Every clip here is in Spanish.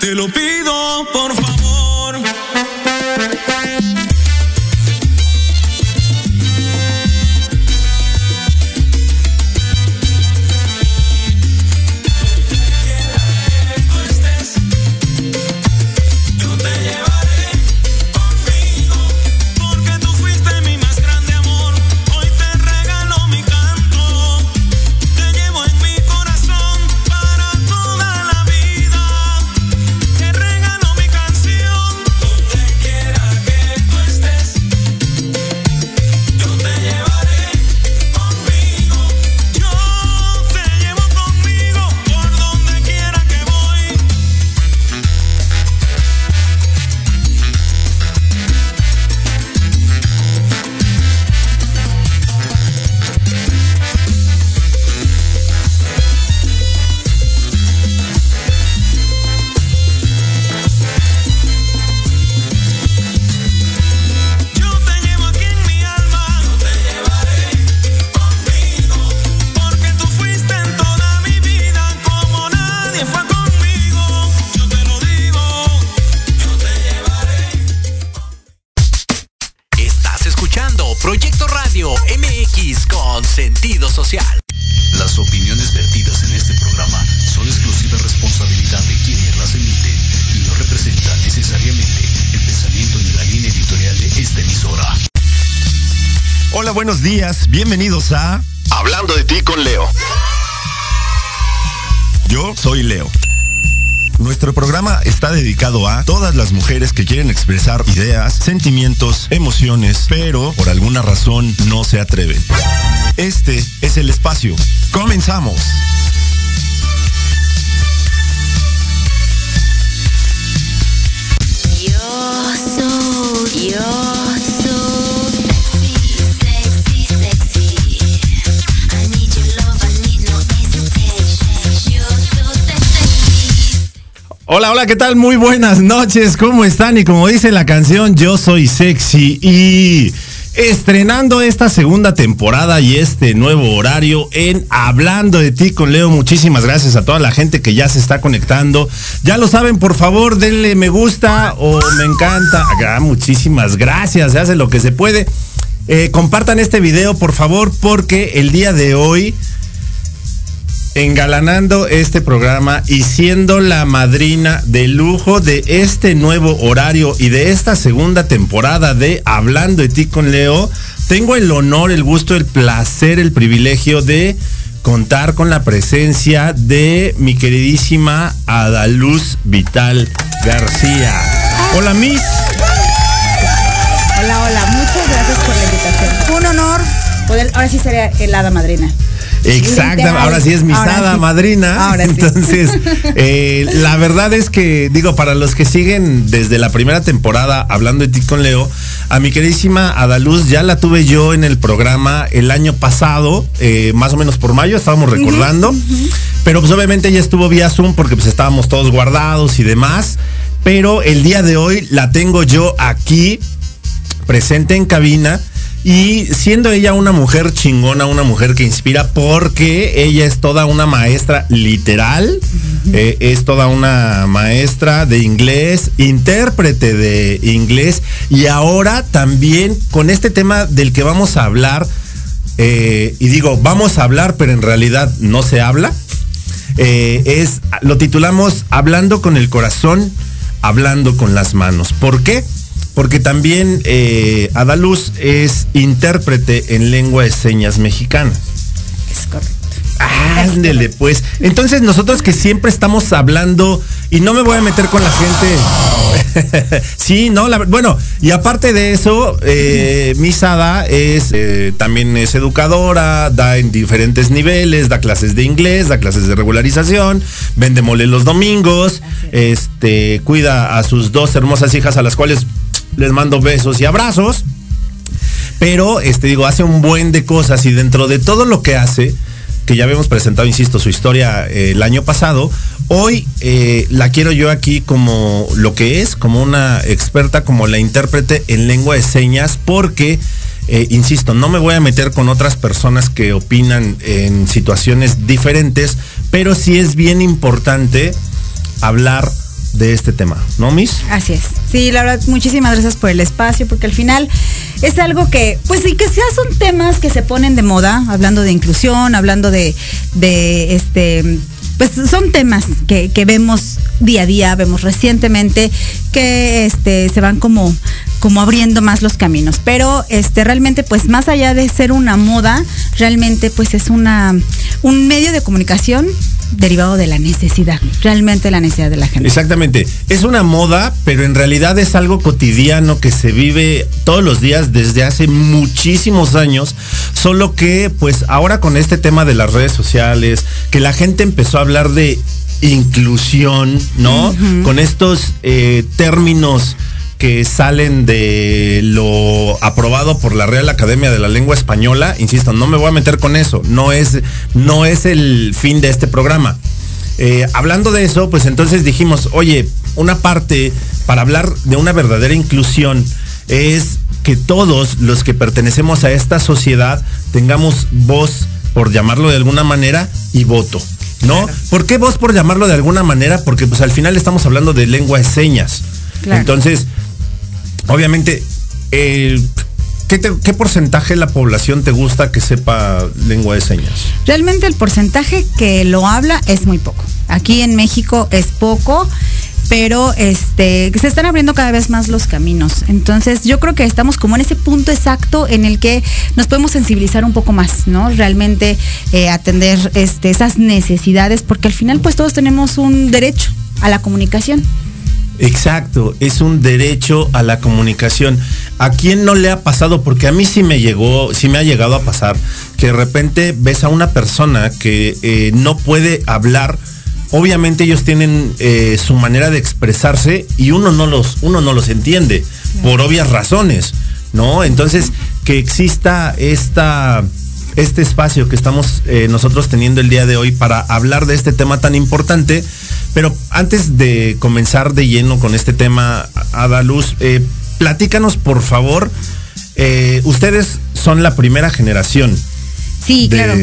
Te lo pido, por favor. Bienvenidos a Hablando de ti con Leo. Yo soy Leo. Nuestro programa está dedicado a todas las mujeres que quieren expresar ideas, sentimientos, emociones, pero por alguna razón no se atreven. Este es el espacio. Comenzamos. Hola, hola, ¿qué tal? Muy buenas noches, ¿cómo están? Y como dice la canción, yo soy sexy y estrenando esta segunda temporada y este nuevo horario en Hablando de ti con Leo. Muchísimas gracias a toda la gente que ya se está conectando. Ya lo saben, por favor, denle me gusta o me encanta. Ah, muchísimas gracias, se hace lo que se puede. Eh, compartan este video, por favor, porque el día de hoy engalanando este programa y siendo la madrina de lujo de este nuevo horario y de esta segunda temporada de Hablando de ti con Leo, tengo el honor, el gusto, el placer, el privilegio de contar con la presencia de mi queridísima Adaluz Vital García. Hola, Miss. Hola, hola, muchas gracias por la invitación. Un honor poder, ahora sí sería el madrina. Exacta, ahora sí es mi madrina. Entonces, eh, la verdad es que, digo, para los que siguen desde la primera temporada hablando de ti con Leo, a mi queridísima Adaluz ya la tuve yo en el programa el año pasado, eh, más o menos por mayo, estábamos recordando. Pero pues obviamente ella estuvo vía Zoom porque pues estábamos todos guardados y demás. Pero el día de hoy la tengo yo aquí, presente en cabina y siendo ella una mujer chingona, una mujer que inspira, porque ella es toda una maestra literal, eh, es toda una maestra de inglés, intérprete de inglés, y ahora también con este tema del que vamos a hablar, eh, y digo, vamos a hablar, pero en realidad no se habla, eh, es, lo titulamos Hablando con el corazón, hablando con las manos. ¿Por qué? Porque también eh, Adaluz es intérprete en lengua de señas mexicana. Es correcto. Ándele, pues. Entonces nosotros que siempre estamos hablando, y no me voy a meter con la gente. sí, no, bueno, y aparte de eso, eh, Misada es eh, también es educadora, da en diferentes niveles, da clases de inglés, da clases de regularización, vende mole los domingos, este, cuida a sus dos hermosas hijas a las cuales les mando besos y abrazos. Pero, este, digo, hace un buen de cosas y dentro de todo lo que hace, que ya habíamos presentado, insisto, su historia eh, el año pasado, hoy eh, la quiero yo aquí como lo que es, como una experta, como la intérprete en lengua de señas, porque, eh, insisto, no me voy a meter con otras personas que opinan en situaciones diferentes, pero sí es bien importante hablar de este tema, ¿no, Miss? Así es. Sí, la verdad, muchísimas gracias por el espacio, porque al final es algo que, pues sí, que ya son temas que se ponen de moda, hablando de inclusión, hablando de, de este pues son temas que, que, vemos día a día, vemos recientemente que este, se van como, como abriendo más los caminos. Pero este, realmente, pues más allá de ser una moda, realmente pues es una, un medio de comunicación derivado de la necesidad, realmente la necesidad de la gente. Exactamente, es una moda, pero en realidad es algo cotidiano que se vive todos los días desde hace muchísimos años, solo que pues ahora con este tema de las redes sociales, que la gente empezó a hablar de inclusión, ¿no? Uh -huh. Con estos eh, términos que salen de lo aprobado por la Real Academia de la Lengua Española, insisto, no me voy a meter con eso, no es, no es el fin de este programa. Eh, hablando de eso, pues entonces dijimos, oye, una parte para hablar de una verdadera inclusión es que todos los que pertenecemos a esta sociedad tengamos voz, por llamarlo de alguna manera, y voto. ¿No? Claro. ¿Por qué voz por llamarlo de alguna manera? Porque pues al final estamos hablando de lengua de señas. Claro. Entonces, obviamente, eh, ¿qué, te, ¿qué, porcentaje de la población te gusta que sepa lengua de señas? Realmente el porcentaje que lo habla es muy poco. Aquí en México es poco pero este se están abriendo cada vez más los caminos. Entonces, yo creo que estamos como en ese punto exacto en el que nos podemos sensibilizar un poco más, ¿no? Realmente eh, atender este, esas necesidades, porque al final, pues todos tenemos un derecho a la comunicación. Exacto, es un derecho a la comunicación. ¿A quién no le ha pasado? Porque a mí sí me llegó, sí me ha llegado a pasar que de repente ves a una persona que eh, no puede hablar obviamente ellos tienen eh, su manera de expresarse y uno no los, uno no los entiende por obvias razones, ¿no? Entonces, que exista esta, este espacio que estamos eh, nosotros teniendo el día de hoy para hablar de este tema tan importante. Pero antes de comenzar de lleno con este tema, Ada Luz, eh, platícanos por favor, ustedes son la primera generación. Sí, de, claro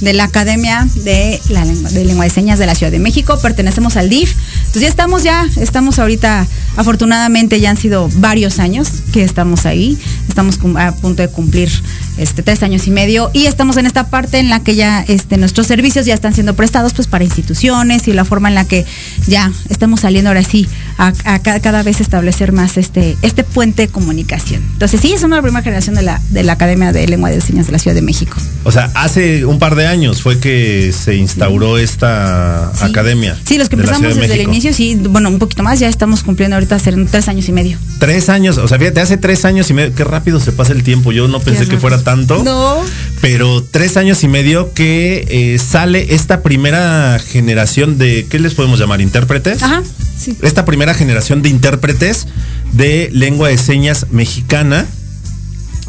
de la Academia de la lengua de, lengua de Señas de la Ciudad de México. Pertenecemos al DIF. Entonces ya estamos, ya estamos ahorita, afortunadamente ya han sido varios años que estamos ahí. Estamos a punto de cumplir este, tres años y medio y estamos en esta parte en la que ya este, nuestros servicios ya están siendo prestados pues para instituciones y la forma en la que ya estamos saliendo ahora sí a, a cada vez establecer más este, este puente de comunicación. Entonces sí, somos la primera generación de la, de la Academia de Lengua de Señas de la Ciudad de México. O sea, hace un par de años fue que se instauró esta sí. academia. Sí, los que empezamos de desde el inicio, sí, bueno, un poquito más, ya estamos cumpliendo ahorita hacer tres años y medio. Tres años, o sea, fíjate, hace tres años y medio, qué rápido se pasa el tiempo, yo no pensé que fuera tanto. No. Pero tres años y medio que eh, sale esta primera generación de, ¿qué les podemos llamar? ¿Intérpretes? Ajá, sí. Esta primera generación de intérpretes de lengua de señas mexicana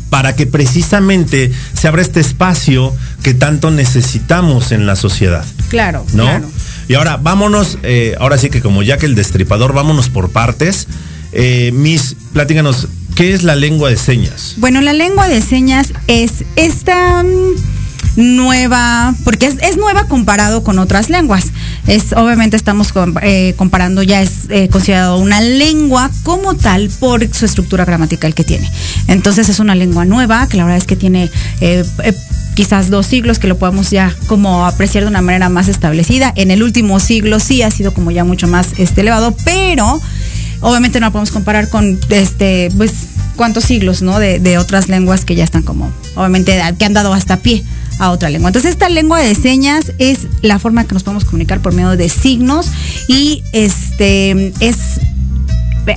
para que precisamente se abra este espacio que tanto necesitamos en la sociedad. Claro, ¿no? claro. Y ahora vámonos, eh, ahora sí que como ya que el destripador, vámonos por partes. Eh, Miss, platícanos, ¿qué es la lengua de señas? Bueno, la lengua de señas es esta nueva, porque es, nueva comparado con otras lenguas. Es, obviamente estamos eh, comparando, ya es eh, considerado una lengua como tal por su estructura gramatical que tiene. Entonces es una lengua nueva, que la verdad es que tiene eh, quizás dos siglos que lo podemos ya como apreciar de una manera más establecida. En el último siglo sí ha sido como ya mucho más este, elevado, pero obviamente no la podemos comparar con este, pues, cuántos siglos, ¿no? De, de otras lenguas que ya están como, obviamente, que han dado hasta pie a otra lengua. Entonces esta lengua de señas es la forma que nos podemos comunicar por medio de signos y este es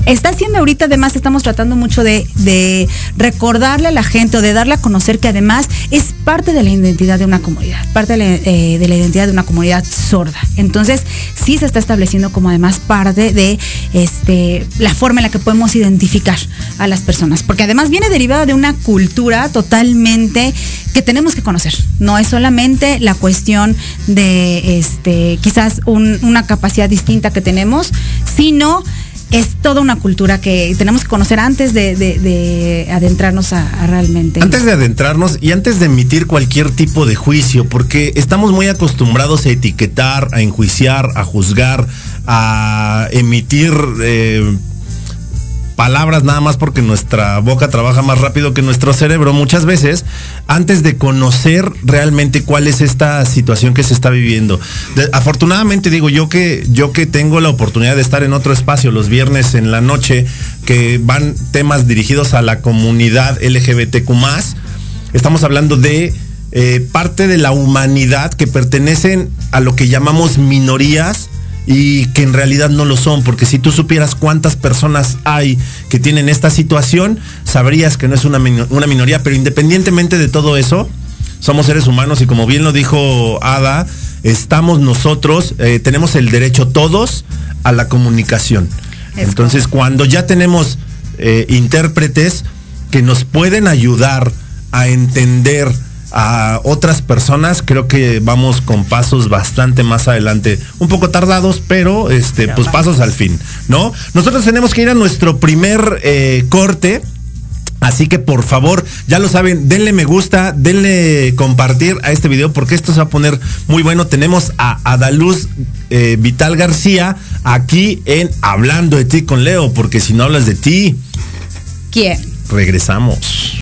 está haciendo ahorita, además estamos tratando mucho de, recordarle a la gente o de darle a conocer que además es parte de la identidad de una comunidad, parte de la, eh, la identidad de una comunidad sorda. Entonces, sí se está estableciendo como además parte de este, la forma en la que podemos identificar a las personas, porque además viene derivada de una cultura totalmente que tenemos que conocer. No es solamente la cuestión de este, quizás un, una capacidad distinta que tenemos, sino es toda una cultura que tenemos que conocer antes de, de, de adentrarnos a, a, realmente. Antes de adentrarnos y antes de emitir cualquier tipo de juicio, porque estamos muy acostumbrados a etiquetar, a enjuiciar, a juzgar, a emitir eh, palabras nada más porque nuestra boca trabaja más rápido que nuestro cerebro muchas veces antes de conocer realmente cuál es esta situación que se está viviendo. afortunadamente digo yo que yo que tengo la oportunidad de estar en otro espacio los viernes en la noche que van temas dirigidos a la comunidad LGBTQ+, estamos hablando de eh, parte de la humanidad que pertenecen a lo que llamamos minorías y que en realidad no lo son, porque si tú supieras cuántas personas hay que tienen esta situación, sabrías que no es una, una minoría, pero independientemente de todo eso, somos seres humanos y como bien lo dijo Ada, estamos nosotros, eh, tenemos el derecho todos a la comunicación. Entonces, cuando ya tenemos eh, intérpretes que nos pueden ayudar a entender a otras personas, creo que vamos con pasos bastante más adelante, un poco tardados, pero este, pues pasos al fin, ¿no? Nosotros tenemos que ir a nuestro primer eh, corte. Así que por favor, ya lo saben, denle me gusta, denle compartir a este video porque esto se va a poner muy bueno. Tenemos a Adaluz eh, Vital García aquí en Hablando de ti con Leo, porque si no hablas de ti, ¿quién? Regresamos.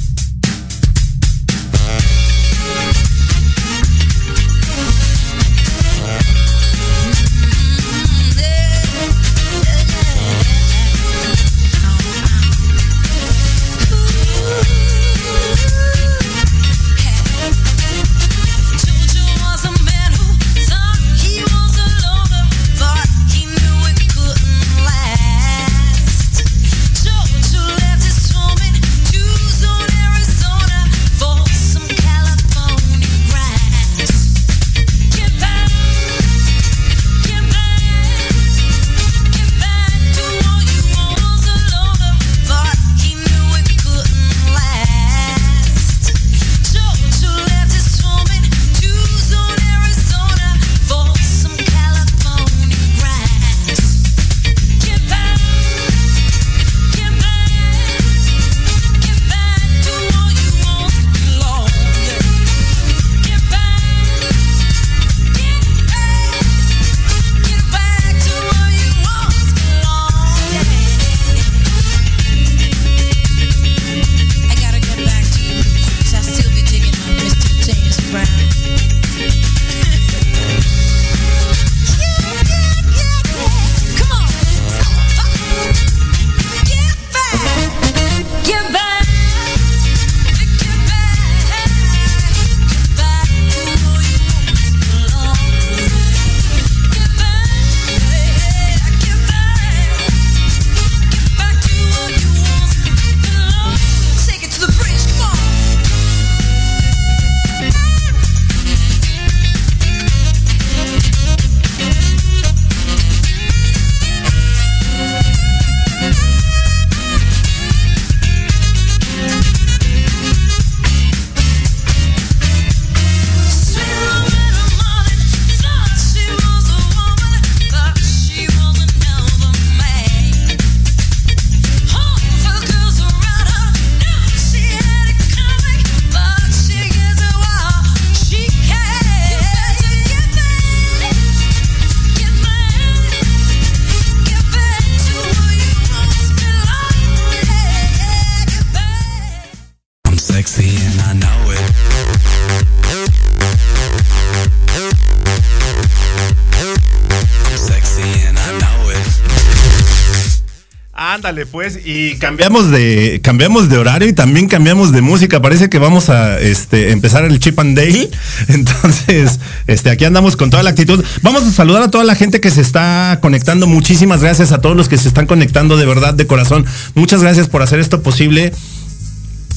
Pues, y cambiamos de, cambiamos de horario y también cambiamos de música. Parece que vamos a este, empezar el Chip and Dale. Entonces, este, aquí andamos con toda la actitud. Vamos a saludar a toda la gente que se está conectando. Muchísimas gracias a todos los que se están conectando de verdad, de corazón. Muchas gracias por hacer esto posible.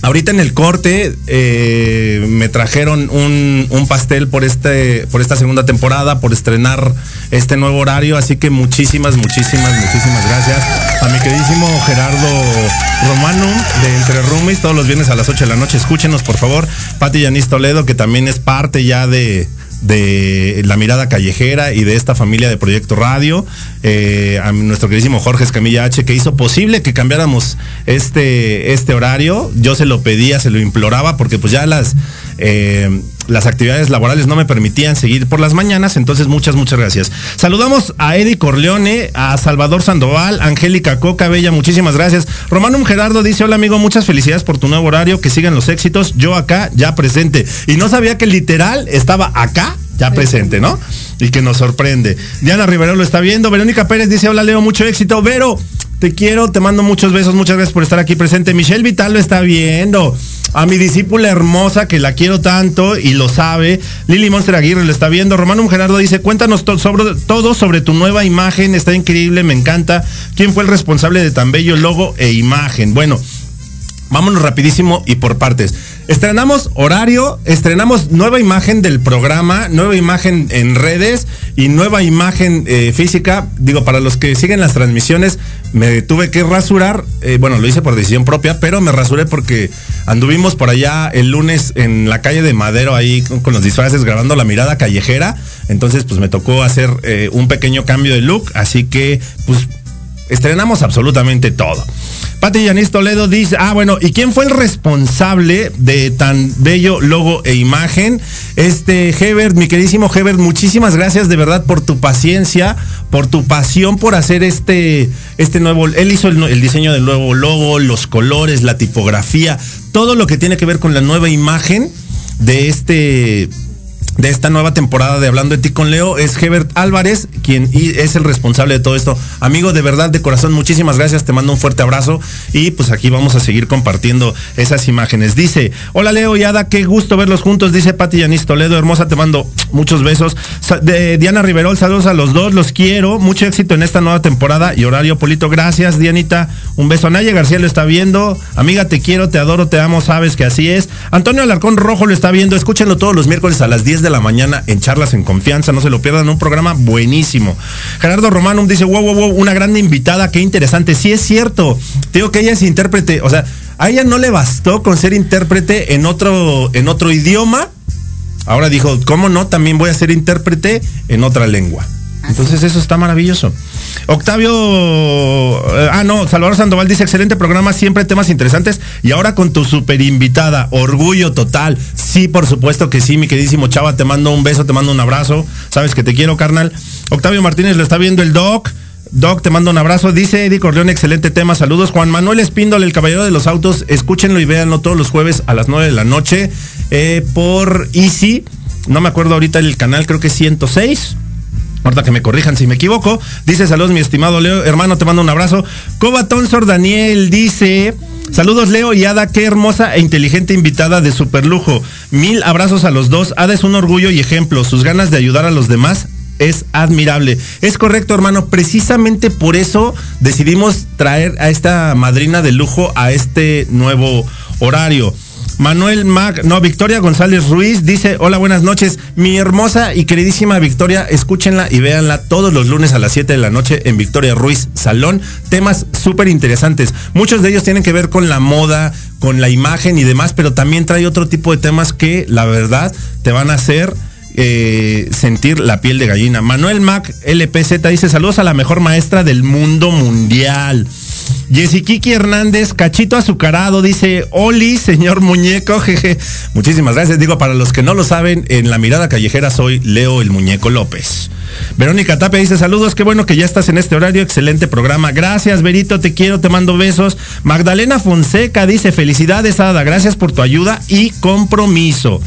Ahorita en el corte eh, me trajeron un, pastel por este por esta segunda temporada, por estrenar este nuevo horario, así que muchísimas, muchísimas, muchísimas gracias a mi queridísimo Gerardo Romano de Entre Rumis, todos los viernes a las 8 de la noche, escúchenos por favor, Pati Yanis Toledo, que también es parte ya de, de La Mirada Callejera y de esta familia de Proyecto Radio, eh, a nuestro queridísimo Jorge Escamilla H, que hizo posible que cambiáramos este, este horario. Yo se lo pedía, se lo imploraba, porque pues ya las, eh, las actividades laborales no me permitían seguir por las mañanas, entonces muchas, muchas gracias. Saludamos a Eddie Corleone, a Salvador Sandoval, Angélica Coca Bella, muchísimas gracias. Romanum Gerardo dice, hola amigo, muchas felicidades por tu nuevo horario, que sigan los éxitos, yo acá ya presente. Y no sabía que literal estaba acá ya presente, ¿no? Y que nos sorprende. Diana Rivero lo está viendo. Verónica Pérez dice, hola Leo, mucho éxito. Vero, te quiero, te mando muchos besos, muchas gracias por estar aquí presente. Michelle Vital lo está viendo. A mi discípula hermosa, que la quiero tanto y lo sabe. Lili Monster Aguirre lo está viendo. Romano Gerardo dice, cuéntanos sobre, todo sobre tu nueva imagen. Está increíble, me encanta. ¿Quién fue el responsable de tan bello logo e imagen? Bueno, vámonos rapidísimo y por partes. Estrenamos horario, estrenamos nueva imagen del programa, nueva imagen en redes y nueva imagen eh, física. Digo, para los que siguen las transmisiones, me tuve que rasurar. Eh, bueno, lo hice por decisión propia, pero me rasuré porque anduvimos por allá el lunes en la calle de Madero, ahí con, los disfraces, grabando la mirada callejera. Entonces, pues me tocó hacer eh, un pequeño cambio de look. Así que, pues, estrenamos absolutamente todo. Pati Yanis Toledo dice, ah, bueno, ¿y quién fue el responsable de tan bello logo e imagen? Este, Hebert, mi queridísimo Hebert, muchísimas gracias de verdad por tu paciencia, por tu pasión por hacer este, este nuevo, él hizo el, el diseño del nuevo logo, los colores, la tipografía, todo lo que tiene que ver con la nueva imagen de este de esta nueva temporada de Hablando de ti con Leo es Hebert Álvarez, quien es el responsable de todo esto. Amigo, de verdad, de corazón, muchísimas gracias, te mando un fuerte abrazo y pues aquí vamos a seguir compartiendo esas imágenes. Dice, hola Leo y Ada, qué gusto verlos juntos, dice Pati Yanis Toledo, hermosa, te mando muchos besos. De Diana Riverol, saludos a los dos, los quiero, mucho éxito en esta nueva temporada y horario Polito, gracias Dianita, un beso. Naya García lo está viendo, amiga, te quiero, te adoro, te amo, sabes que así es. Antonio Alarcón Rojo lo está viendo, escúchenlo todos los miércoles a las 10 de la mañana en Charlas en Confianza. No se lo pierdan, un programa buenísimo. Gerardo Romanum dice, wow, wow, wow, una gran invitada, qué interesante. Sí es cierto. Digo que ella es intérprete, o sea, a ella no le bastó con ser intérprete en otro, en otro idioma. Ahora dijo, ¿cómo no? También voy a ser intérprete en otra lengua. Entonces eso está maravilloso. Octavio, eh, ah no, Salvador Sandoval dice excelente programa, siempre temas interesantes y ahora con tu super invitada, orgullo total. Sí, por supuesto que sí, mi queridísimo Chava, te mando un beso, te mando un abrazo, sabes que te quiero, carnal. Octavio Martínez lo está viendo el Doc. Doc, te mando un abrazo. Dice Eddie Corleón, excelente tema. Saludos. Juan Manuel Espíndol, el caballero de los autos. Escúchenlo y véanlo todos los jueves a las 9 de la noche eh, por Easy. No me acuerdo ahorita el canal, creo que es 106. Ahorita que me corrijan si me equivoco. Dice saludos, mi estimado Leo. Hermano, te mando un abrazo. Coba Tonsor Daniel dice. Saludos Leo y Ada, qué hermosa e inteligente invitada de superlujo. Mil abrazos a los dos. Ada es un orgullo y ejemplo. Sus ganas de ayudar a los demás es admirable. Es correcto, hermano. Precisamente por eso decidimos traer a esta madrina de lujo a este nuevo horario. Manuel Mac, no, Victoria González Ruiz dice, hola, buenas noches. Mi hermosa y queridísima Victoria, escúchenla y véanla todos los lunes a las 7 de la noche en Victoria Ruiz Salón. Temas súper interesantes. Muchos de ellos tienen que ver con la moda, con la imagen y demás, pero también trae otro tipo de temas que la verdad te van a hacer eh, sentir la piel de gallina. Manuel Mac LPZ dice saludos a la mejor maestra del mundo mundial. Kiki Hernández, cachito azucarado, dice, Oli, señor muñeco, jeje. Muchísimas gracias. Digo, para los que no lo saben, en la mirada callejera soy Leo el Muñeco López. Verónica Tapia dice, saludos, qué bueno que ya estás en este horario, excelente programa. Gracias, Verito, te quiero, te mando besos. Magdalena Fonseca dice, felicidades, Ada, gracias por tu ayuda y compromiso.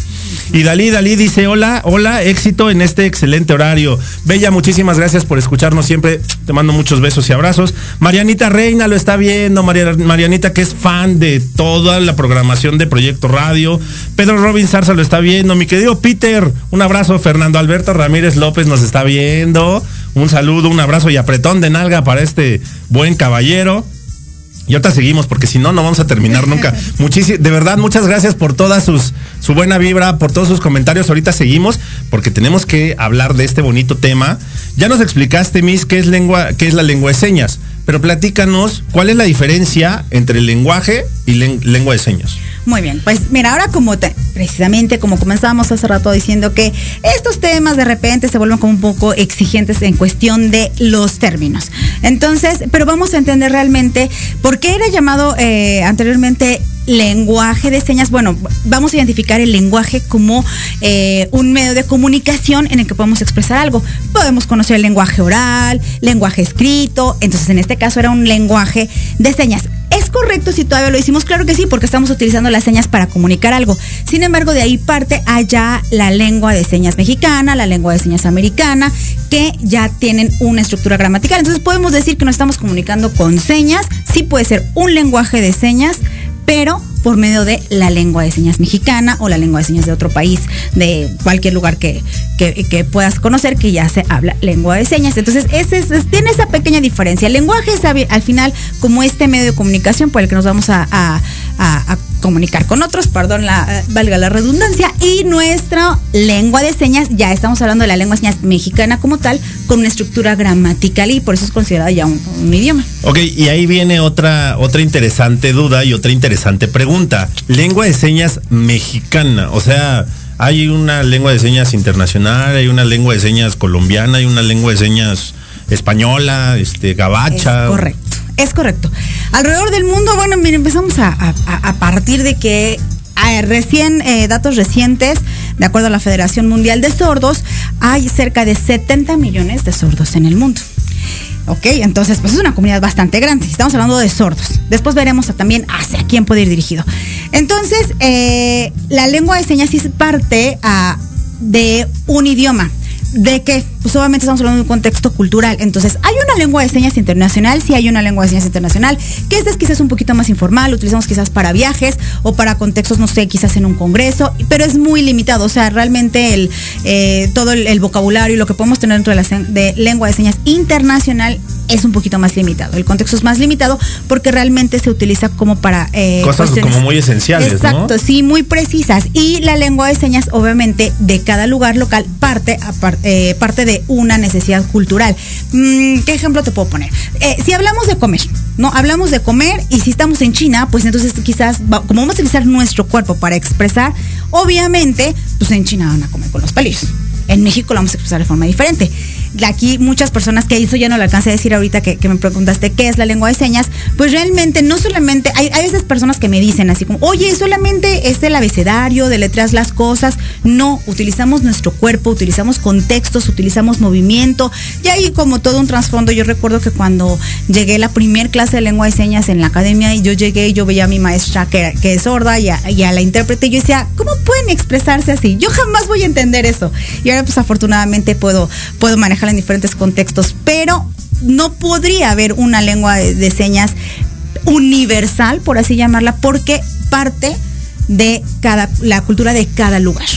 Y Dalí, Dalí dice, hola, hola, éxito en este excelente horario. Bella, muchísimas gracias por escucharnos siempre. Te mando muchos besos y abrazos. Marianita Reina lo está viendo, Marianita que es fan de toda la programación de Proyecto Radio. Pedro Robin Zarza lo está viendo. Mi querido Peter, un abrazo. Fernando Alberto Ramírez López nos está viendo. Un saludo, un abrazo y apretón de nalga para este buen caballero. Y ahorita seguimos, porque si no, no vamos a terminar nunca. Muchísimas, de verdad, muchas gracias por todas sus, su buena vibra, por todos sus comentarios. Ahorita seguimos, porque tenemos que hablar de este bonito tema. Ya nos explicaste, Miss, qué es lengua, qué es la lengua de señas. Pero platícanos, ¿cuál es la diferencia entre el lenguaje y lengua de señas? Muy bien, pues mira, ahora como precisamente como comenzábamos hace rato diciendo que estos temas de repente se vuelven como un poco exigentes en cuestión de los términos. Entonces, pero vamos a entender realmente por qué era llamado eh, anteriormente lenguaje de señas, bueno, vamos a identificar el lenguaje como eh, un medio de comunicación en el que podemos expresar algo. Podemos conocer el lenguaje oral, lenguaje escrito, entonces en este caso era un lenguaje de señas. ¿Es correcto si todavía lo hicimos? Claro que sí, porque estamos utilizando las señas para comunicar algo. Sin embargo, de ahí parte allá la lengua de señas mexicana, la lengua de señas americana, que ya tienen una estructura gramatical. Entonces podemos decir que nos estamos comunicando con señas, sí puede ser un lenguaje de señas, pero por medio de la lengua de señas mexicana o la lengua de señas de otro país, de cualquier lugar que, que, puedas conocer que ya se habla lengua de señas. Entonces, ese tiene esa pequeña diferencia. El lenguaje es al final como este medio de comunicación por el que nos vamos a comunicar con otros, perdón, la, valga la redundancia, y nuestra lengua de señas, ya estamos hablando de la lengua de señas mexicana como tal, con una estructura gramatical y por eso es considerada ya un, idioma. Ok, y ahí viene otra, otra interesante duda y otra interesante pregunta. Lengua de señas mexicana, o sea, hay una lengua de señas internacional, hay una lengua de señas colombiana, hay una lengua de señas española, este, gabacha. correcto. Es correcto. Alrededor del mundo, bueno, mire, empezamos a, partir de que recién, eh, datos recientes, de acuerdo a la Federación Mundial de Sordos, hay cerca de 70 millones de sordos en el mundo. Ok, entonces pues es una comunidad bastante grande. Estamos hablando de sordos. Después veremos también hacia quién puede ir dirigido. Entonces, eh, la lengua de señas es parte ah, de un idioma de que, pues obviamente estamos hablando de un contexto cultural. Entonces, hay una lengua de señas internacional, sí hay una lengua de señas internacional, que esta es quizás un poquito más informal, utilizamos quizás para viajes o para contextos, no sé, quizás en un congreso, pero es muy limitado. O sea, realmente el, eh, todo el, vocabulario y lo que podemos tener dentro de la de lengua de señas internacional es un poquito más limitado. El contexto es más limitado porque realmente se utiliza como para... Eh, Cosas como muy esenciales. Exacto, sí, muy precisas. Y la lengua de señas, obviamente, de cada lugar local parte, eh, parte de una necesidad cultural. Mm, ¿Qué ejemplo te puedo poner? Eh, si hablamos de comer, ¿no? Hablamos de comer y si estamos en China, pues entonces quizás, como vamos a utilizar nuestro cuerpo para expresar, obviamente, pues en China van a comer con los palillos. En México lo vamos a expresar de forma diferente aquí muchas personas que eso ya no lo alcancé a decir ahorita que, me preguntaste qué es la lengua de señas, pues realmente no solamente, hay, hay veces personas que me dicen así como, oye, solamente es el abecedario, de letras las cosas. No, utilizamos nuestro cuerpo, utilizamos contextos, utilizamos movimiento. Y ahí como todo un trasfondo, yo recuerdo que cuando llegué la primer clase de lengua de señas en la academia y yo llegué y yo veía a mi maestra que, que es sorda y a, la intérprete, yo decía, ¿cómo pueden expresarse así? Yo jamás voy a entender eso. Y ahora pues afortunadamente puedo, puedo manejar en diferentes contextos, pero no podría haber una lengua de, señas universal, por así llamarla, porque parte de cada, la cultura de cada lugar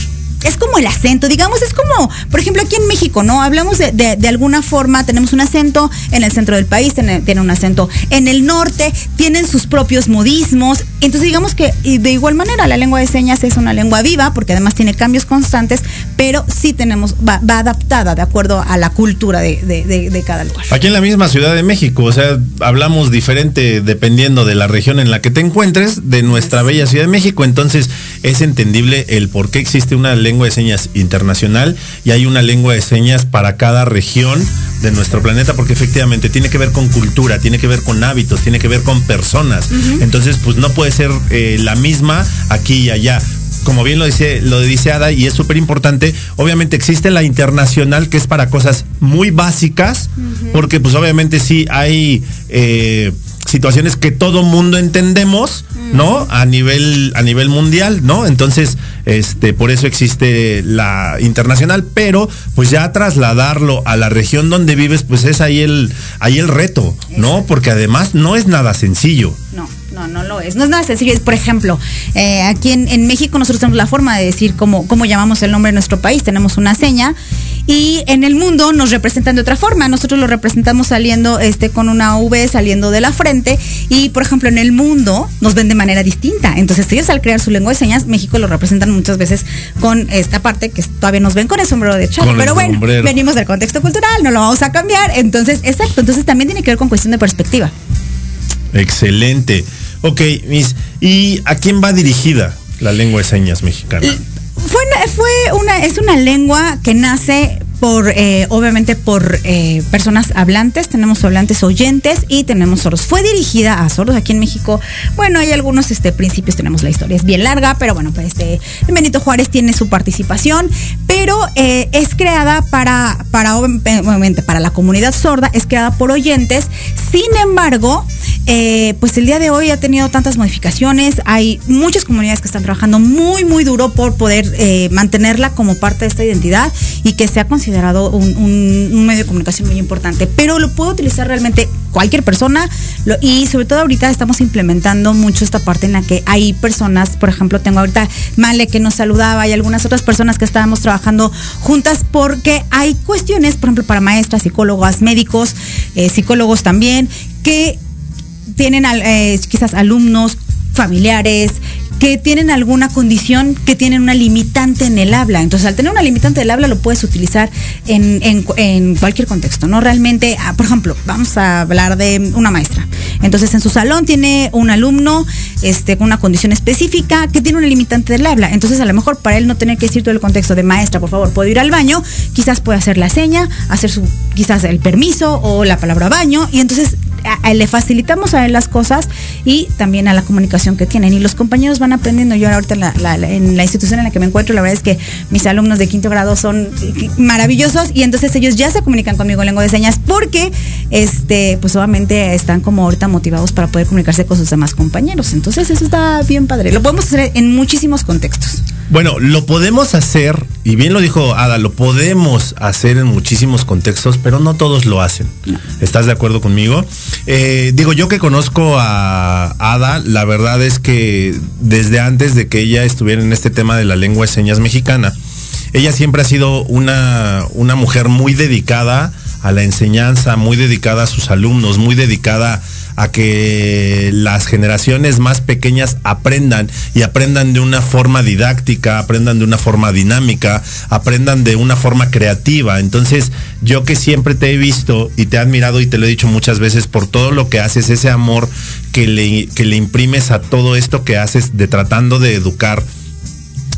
es como el acento, digamos, es como, por ejemplo, aquí en México, ¿no? Hablamos de, de, alguna forma, tenemos un acento en el centro del país, tiene, un acento en el norte, tienen sus propios modismos. Entonces, digamos que de igual manera la lengua de señas es una lengua viva, porque además tiene cambios constantes, pero sí tenemos, va, adaptada de acuerdo a la cultura de, de, cada lugar. Aquí en la misma Ciudad de México, o sea, hablamos diferente dependiendo de la región en la que te encuentres, de nuestra bella Ciudad de México, entonces es entendible el por qué existe una lengua de señas internacional y hay una lengua de señas para cada región de nuestro planeta porque efectivamente tiene que ver con cultura, tiene que ver con hábitos, tiene que ver con personas. Entonces, pues no puede ser eh, la misma aquí y allá como bien lo dice, lo dice Ada, y es súper importante, obviamente existe la internacional que es para cosas muy básicas, porque pues obviamente sí hay eh, situaciones que todo mundo entendemos, ¿no? A nivel, a nivel mundial, ¿no? Entonces, este, por eso existe la internacional, pero pues ya trasladarlo a la región donde vives, pues es ahí el, ahí el reto, ¿no? Porque además no es nada sencillo. No. No, no lo es. No es nada sencillo. Por ejemplo, eh, aquí en, México nosotros tenemos la forma de decir cómo, cómo llamamos el nombre de nuestro país. Tenemos una seña y en el mundo nos representan de otra forma. Nosotros lo representamos saliendo este, con una V saliendo de la frente y, por ejemplo, en el mundo nos ven de manera distinta. Entonces ellos al crear su lengua de señas, México lo representan muchas veces con esta parte que todavía nos ven con el sombrero de chat. Pero bueno, venimos del contexto cultural, no lo vamos a cambiar. Entonces, exacto. Entonces también tiene que ver con cuestión de perspectiva. Excelente. Ok, Miss, ¿y a quién va dirigida la lengua de señas mexicana? Fue, fue una, es una lengua que nace por, eh, obviamente, por eh, personas hablantes, tenemos hablantes oyentes y tenemos sordos. Fue dirigida a sordos aquí en México. Bueno, hay algunos este, principios, tenemos la historia, es bien larga, pero bueno, pues este, Benito Juárez tiene su participación, pero eh, es creada para, para, obviamente, para la comunidad sorda, es creada por oyentes. Sin embargo, pues el día de hoy ha tenido tantas modificaciones, hay muchas comunidades que están trabajando muy, muy duro por poder mantenerla como parte de esta identidad y que sea considerada un, medio de comunicación muy importante, pero lo puede utilizar realmente cualquier persona y sobre todo ahorita estamos implementando mucho esta parte en la que hay personas, por ejemplo, tengo ahorita Male que nos saludaba y algunas otras personas que estábamos trabajando juntas porque hay cuestiones, por ejemplo, para maestras, psicólogas, médicos, eh, psicólogos también, que tienen eh, quizás alumnos, familiares, que tienen alguna condición que tienen una limitante en el habla. Entonces, al tener una limitante del habla, lo puedes utilizar en, cualquier contexto, ¿no? Realmente, ah, por ejemplo, vamos a hablar de una maestra. Entonces, en su salón tiene un alumno este, con una condición específica que tiene una limitante del habla. Entonces, a lo mejor para él no tener que decir todo el contexto de maestra, por favor, puedo ir al baño, quizás puede hacer la seña, hacer su, quizás el permiso o la palabra baño, y entonces le facilitamos a él las cosas y también a la comunicación que tienen. Y los compañeros van aprendiendo. Yo ahorita en la, institución en la que me encuentro, la verdad es que mis alumnos de quinto grado son maravillosos y entonces ellos ya se comunican conmigo en lengua de señas porque, este, pues obviamente están como ahorita motivados para poder comunicarse con sus demás compañeros. Entonces eso está bien padre. Lo podemos hacer en muchísimos contextos. Bueno, lo podemos hacer, y bien lo dijo Ada, lo podemos hacer en muchísimos contextos, pero no todos lo hacen. ¿Estás de acuerdo conmigo? Eh, digo, yo que conozco a Ada, la verdad es que desde antes de que ella estuviera en este tema de la lengua de señas mexicana, ella siempre ha sido una, una mujer muy dedicada a la enseñanza, muy dedicada a sus alumnos, muy dedicada a que las generaciones más pequeñas aprendan y aprendan de una forma didáctica, aprendan de una forma dinámica, aprendan de una forma creativa. Entonces, yo que siempre te he visto y te he admirado y te lo he dicho muchas veces por todo lo que haces, ese amor que le, que le imprimes a todo esto que haces de tratando de educar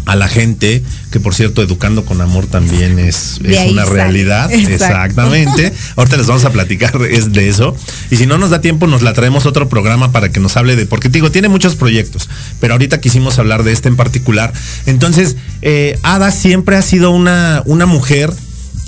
a la gente, que por cierto, educando con amor también es, una realidad. Exactamente. Ahorita les vamos a platicar es de eso. Y si no nos da tiempo, nos la traemos otro programa para que nos hable de, porque digo, tiene muchos proyectos, pero ahorita quisimos hablar de este en particular. Entonces, eh, Ada siempre ha sido una, una mujer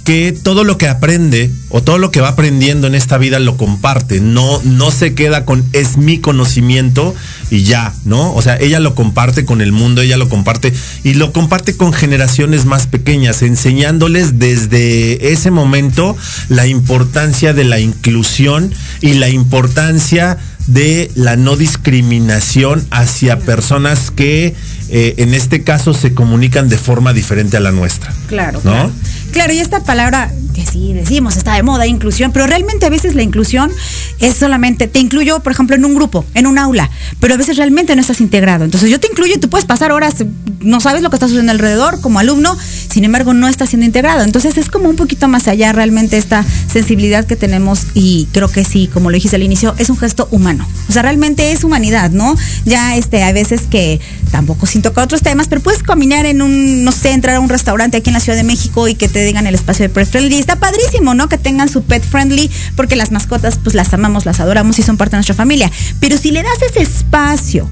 que todo lo que aprende o todo lo que va aprendiendo en esta vida lo comparte, no, no se queda con es mi conocimiento y ya, ¿no? O sea, ella lo comparte con el mundo, ella lo comparte y lo comparte con generaciones más pequeñas, enseñándoles desde ese momento la importancia de la inclusión y la importancia de la no discriminación hacia personas que eh, en este caso se comunican de forma diferente a la nuestra. Claro, ¿no? Claro. Claro, y esta palabra sí decimos está de moda, inclusión, pero realmente a veces la inclusión es solamente, te incluyo, por ejemplo, en un grupo, en un aula, pero a veces realmente no estás integrado. Entonces yo te incluyo y tú puedes pasar horas, no sabes lo que está sucediendo alrededor como alumno, sin embargo no estás siendo integrado. Entonces es como un poquito más allá realmente esta sensibilidad que tenemos y creo que sí, como lo dijiste al inicio, es un gesto humano. O sea, realmente es humanidad, ¿no? Ya este, hay veces que tampoco sin tocar otros temas, pero puedes caminar en un, no sé, entrar a un restaurante aquí en la Ciudad de México y que te digan el espacio de friendly. Está padrísimo, ¿no? Que tengan su pet friendly, porque las mascotas, pues las amamos, las adoramos y son parte de nuestra familia. Pero si le das ese espacio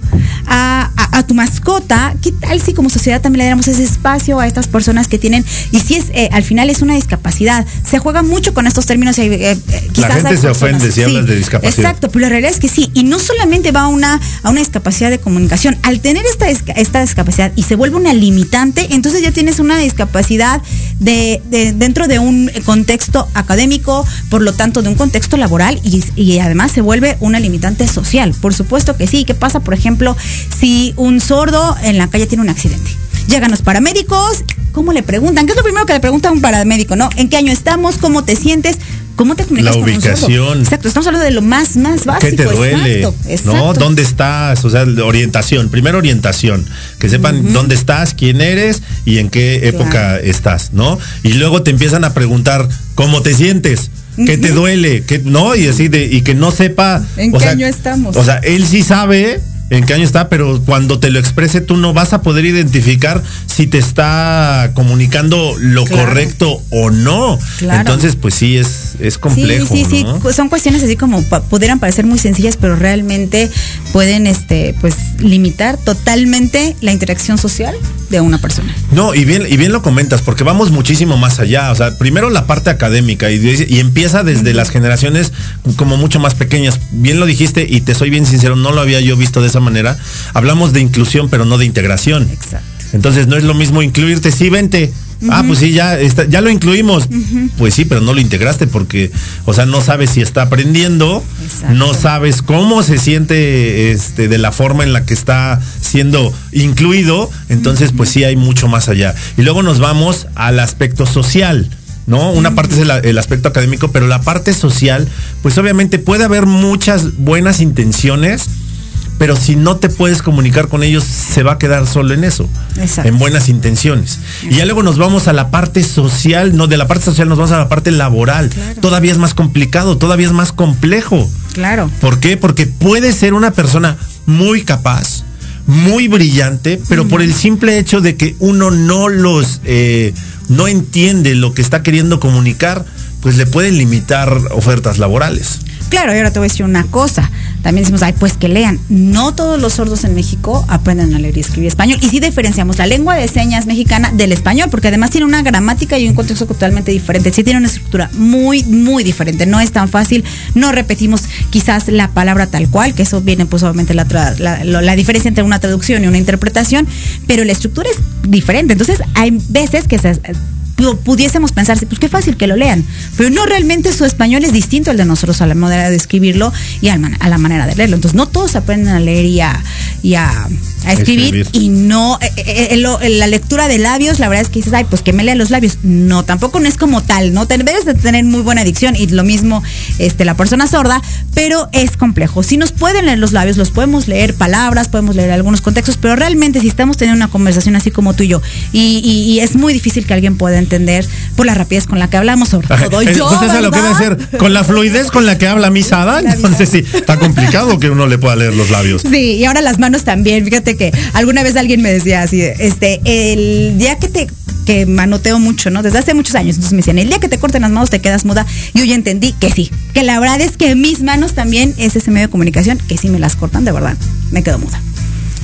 a, tu mascota, ¿qué tal si como sociedad también le damos ese espacio a estas personas que tienen, y si es, eh, al final es una discapacidad? Se juega mucho con estos términos. Eh, eh, la gente se ofende si hablas de discapacidad. Exacto, pero la realidad es que sí. Y no solamente va a una, a una discapacidad de comunicación. Al tener esta, esta discapacidad y se vuelve una limitante, entonces ya tienes una discapacidad de dentro de un contexto académico, por lo tanto de un contexto laboral y, además se vuelve una limitante social. Por supuesto que sí. ¿Qué pasa, por ejemplo, si un sordo en la calle tiene un accidente? Llegan los paramédicos ¿cómo le preguntan? ¿Qué es lo primero que le pregunta a un paramédico, no? ¿En qué año estamos? ¿Cómo te sientes? ¿Cómo te comunicas La con ubicación. Exacto, estamos hablando de lo más, más básico. ¿Qué te duele? Exacto, ¿No? ¿Dónde estás? O sea, orientación. Primero orientación. Que sepan dónde estás, quién eres y en qué época Claro. estás, ¿no? Y luego te empiezan a preguntar cómo te sientes. ¿Qué te duele? ¿Qué, no? Y así de, y que no sepa. ¿En o qué sea, año estamos? O sea, él sí sabe en qué año está, pero cuando te lo exprese tú no vas a poder identificar si te está comunicando lo Claro. correcto o no. Claro. Entonces, pues sí, es, es complejo. sí, sí, ¿no? sí. Son cuestiones así como pudieran parecer muy sencillas, pero realmente pueden, este, pues, limitar totalmente la interacción social de una persona. No, y bien, y bien lo comentas, porque vamos muchísimo más allá. O sea, primero la parte académica y, y empieza desde las generaciones como mucho más pequeñas. Bien lo dijiste y te soy bien sincero, no lo había yo visto de esa manera. Hablamos de inclusión, pero no de integración. Exacto. Entonces no es lo mismo incluirte, sí, vente. Ah, pues sí, ya, está- ya lo incluimos. Pues sí, pero no lo integraste porque, o sea, no sabes si está aprendiendo, Exacto. no sabes cómo se siente este, de la forma en la que está siendo incluido. Entonces, pues sí, hay mucho más allá. Y luego nos vamos al aspecto social. ¿No? Una parte es el, el aspecto académico, pero la parte social, pues obviamente puede haber muchas buenas intenciones, pero si no te puedes comunicar con ellos, se va a quedar solo en eso, Exacto. en buenas intenciones. Y ya luego nos vamos a la parte social, no, de la parte social nos vamos a la parte laboral. Claro. Todavía es más complicado, todavía es más complejo. Claro. ¿Por qué? Porque puede ser una persona muy capaz, muy brillante, pero por el simple hecho de que uno no los, eh, no entiende lo que está queriendo comunicar, pues le pueden limitar ofertas laborales. Claro, y ahora te voy a decir una cosa. También decimos, ay, pues que lean. No todos los sordos en México aprenden a leer y escribir español. Y sí diferenciamos la lengua de señas mexicana del español, porque además tiene una gramática y un contexto totalmente diferente. Sí tiene una estructura muy, muy diferente. No es tan fácil. No repetimos quizás la palabra tal cual, que eso viene pues obviamente la, la, diferencia entre una traducción y una interpretación, pero la estructura es diferente. Entonces hay veces que se pudiésemos pensarse, pues qué fácil que lo lean, pero no realmente su español es distinto al de nosotros a la manera de escribirlo y a la manera de leerlo. Entonces no todos aprenden a leer y a, y a, a escribir, Escribir. y no, eh, eh, eh, lo- la lectura de labios, la verdad es que dices, ay, pues que me lea los labios. No, tampoco no es como tal, ¿no? Debes de tener muy buena dicción y lo mismo este, la persona sorda, pero es complejo. Si nos pueden leer los labios, los podemos leer palabras, podemos leer algunos contextos, pero realmente si estamos teniendo una conversación así como tú y yo, y, y- y es muy difícil que alguien pueda entender por la rapidez con la que hablamos, sobre todo Eh, yo, justo eso es lo que ¿verdad? decir. Con la fluidez con la que habla Misada, La entonces sí, está complicado que uno le pueda leer los labios. Sí, y ahora las manos también. Fíjate que alguna vez alguien me decía así, este, el día que te que manoteo mucho, ¿no? Desde hace muchos años. Entonces me decían, el día que te corten las manos te quedas muda. Y yo ya entendí que sí, que la verdad es que mis manos también es ese medio de comunicación que si me las cortan, de verdad, me quedo muda.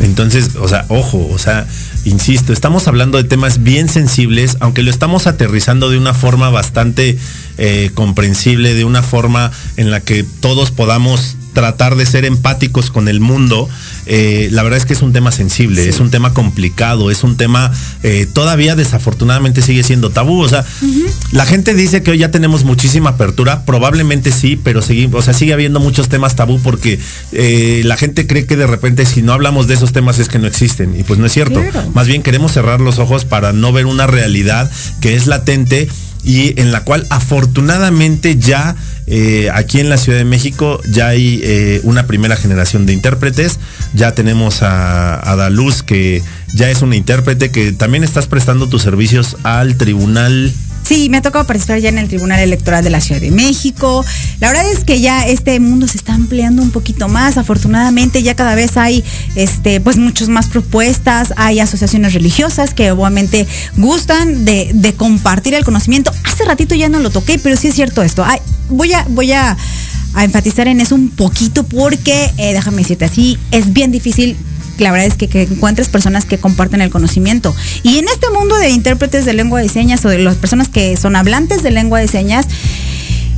Entonces, o sea, ojo, o sea, insisto, estamos hablando de temas bien sensibles, aunque lo estamos aterrizando de una forma bastante eh, comprensible, de una forma en la que todos podamos tratar de ser empáticos con el mundo, eh, la verdad es que es un tema sensible, es un tema complicado, es un tema eh, todavía desafortunadamente sigue siendo tabú. O sea, la gente dice que hoy ya tenemos muchísima apertura, probablemente sí, pero seguimos, o sea, sigue habiendo muchos temas tabú porque eh, la gente cree que de repente si no hablamos de esos temas es que no existen. Y pues no es cierto. Claro. Más bien queremos cerrar los ojos para no ver una realidad que es latente y en la cual afortunadamente ya eh, aquí en la Ciudad de México ya hay eh, una primera generación de intérpretes, ya tenemos a, a Daluz que ya es una intérprete que también estás prestando tus servicios al tribunal. Sí, me ha tocado participar ya en el Tribunal Electoral de la Ciudad de México. La verdad es que ya este mundo se está ampliando un poquito más. Afortunadamente ya cada vez hay este pues muchas más propuestas, hay asociaciones religiosas que obviamente gustan de, compartir el conocimiento. Hace ratito ya no lo toqué, pero sí es cierto esto. Ay, voy a, voy a, a enfatizar en eso un poquito porque, eh, déjame decirte así, es bien difícil la verdad es que, que encuentres personas que comparten el conocimiento. Y en este mundo de intérpretes de lengua de señas o de las personas que son hablantes de lengua de señas,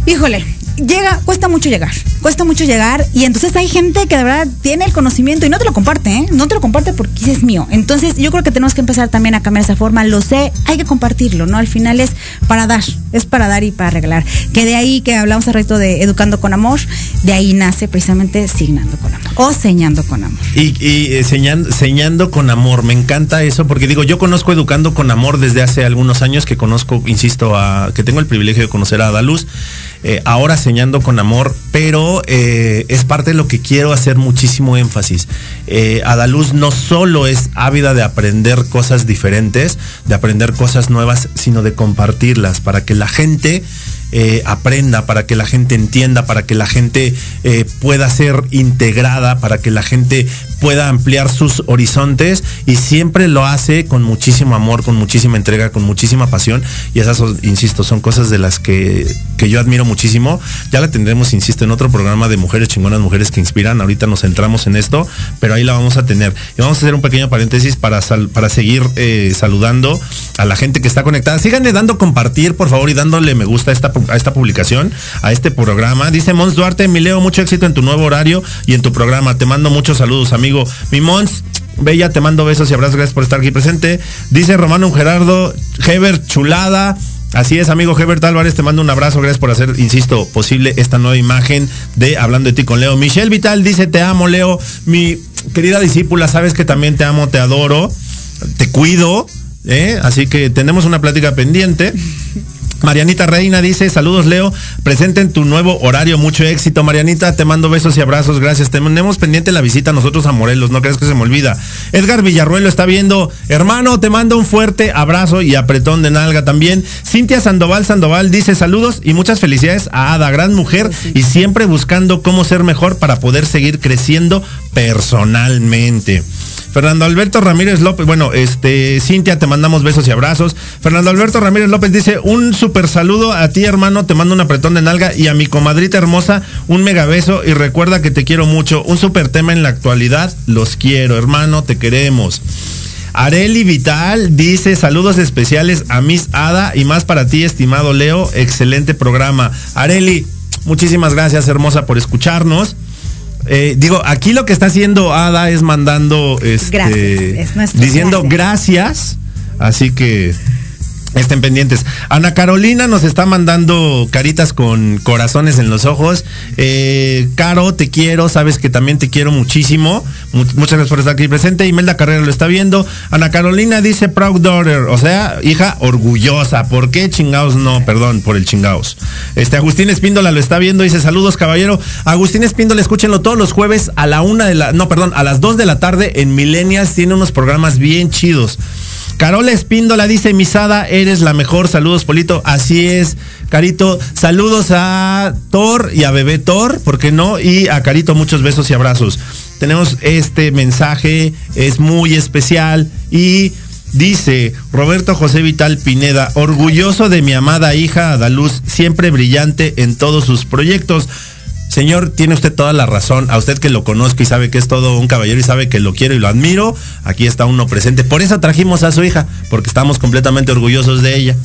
híjole, llega, cuesta mucho llegar, cuesta mucho llegar y entonces hay gente que de verdad tiene el conocimiento y no te lo comparte, ¿eh? no te lo comparte porque es mío. Entonces yo creo que tenemos que empezar también a cambiar esa forma, lo sé, hay que compartirlo, ¿no? Al final es para dar, es para dar y para regalar. Que de ahí que hablamos hace rato de educando con amor, de ahí nace precisamente signando con amor o señando con amor. Y, y eh, señando, señando con amor, me encanta eso porque digo, yo conozco educando con amor desde hace algunos años que conozco, insisto, a, que tengo el privilegio de conocer a Adaluz. Eh, ahora señando con amor, pero eh, es parte de lo que quiero hacer muchísimo énfasis. Eh, Adaluz no solo es ávida de aprender cosas diferentes, de aprender cosas nuevas, sino de compartirlas para que la gente eh, aprenda, para que la gente entienda, para que la gente eh, pueda ser integrada, para que la gente pueda ampliar sus horizontes y siempre lo hace con muchísimo amor, con muchísima entrega, con muchísima pasión y esas, insisto, son cosas de las que, que yo admiro muchísimo. Ya la tendremos, insisto, en otro programa de mujeres chingonas, mujeres que inspiran. Ahorita nos centramos en esto, pero ahí la vamos a tener. Y vamos a hacer un pequeño paréntesis para, sal, para seguir eh, saludando a la gente que está conectada. Síganle dando compartir, por favor, y dándole me gusta a esta, a esta publicación, a este programa. Dice Mons Duarte, mi Leo, mucho éxito en tu nuevo horario y en tu programa. Te mando muchos saludos, amigo. Mi Mons, Bella, te mando besos y abrazos, gracias por estar aquí presente. Dice Romano Gerardo, Heber Chulada. Así es, amigo Hebert Álvarez, te mando un abrazo, gracias por hacer, insisto, posible esta nueva imagen de Hablando de ti con Leo. Michelle Vital dice, te amo, Leo. Mi querida discípula, sabes que también te amo, te adoro, te cuido, ¿eh? así que tenemos una plática pendiente. Marianita Reina dice, saludos Leo, presente en tu nuevo horario, mucho éxito. Marianita, te mando besos y abrazos, gracias. Tenemos pendiente la visita nosotros a Morelos, no crees que se me olvida. Edgar Villarruelo está viendo, hermano, te mando un fuerte abrazo y apretón de nalga también. Cintia Sandoval Sandoval dice, saludos y muchas felicidades a Ada, gran mujer y siempre buscando cómo ser mejor para poder seguir creciendo personalmente. Fernando Alberto Ramírez López, bueno, este, Cintia, te mandamos besos y abrazos. Fernando Alberto Ramírez López dice, un super saludo a ti, hermano, te mando un apretón de nalga y a mi comadrita hermosa, un mega beso y recuerda que te quiero mucho. Un super tema en la actualidad, los quiero, hermano, te queremos. Areli Vital dice saludos especiales a Miss Ada y más para ti, estimado Leo. Excelente programa. Areli, muchísimas gracias, hermosa, por escucharnos. Eh, digo, aquí lo que está haciendo Ada es mandando, este, gracias, diciendo gracias. Así que Estén pendientes. Ana Carolina nos está mandando caritas con corazones en los ojos. Eh, Caro, te quiero, sabes que también te quiero muchísimo. Muchas gracias por estar aquí presente. Imelda Carrera lo está viendo. Ana Carolina dice proud daughter, o sea, hija orgullosa. ¿Por qué chingaos no? Perdón por el chingaos. Este Agustín Espíndola lo está viendo, dice saludos caballero. Agustín Espíndola, escúchenlo todos los jueves a la una de la, no, perdón, a las dos de la tarde en Milenias. Tiene unos programas bien chidos. Carola Espíndola dice, Misada, eres la mejor. Saludos, Polito. Así es, Carito. Saludos a Thor y a Bebé Thor, ¿por qué no? Y a Carito, muchos besos y abrazos. Tenemos este mensaje, es muy especial y dice Roberto José Vital Pineda, orgulloso de mi amada hija Adaluz, siempre brillante en todos sus proyectos. Señor, tiene usted toda la razón. A usted que lo conozco y sabe que es todo un caballero y sabe que lo quiero y lo admiro, aquí está uno presente. Por eso trajimos a su hija, porque estamos completamente orgullosos de ella.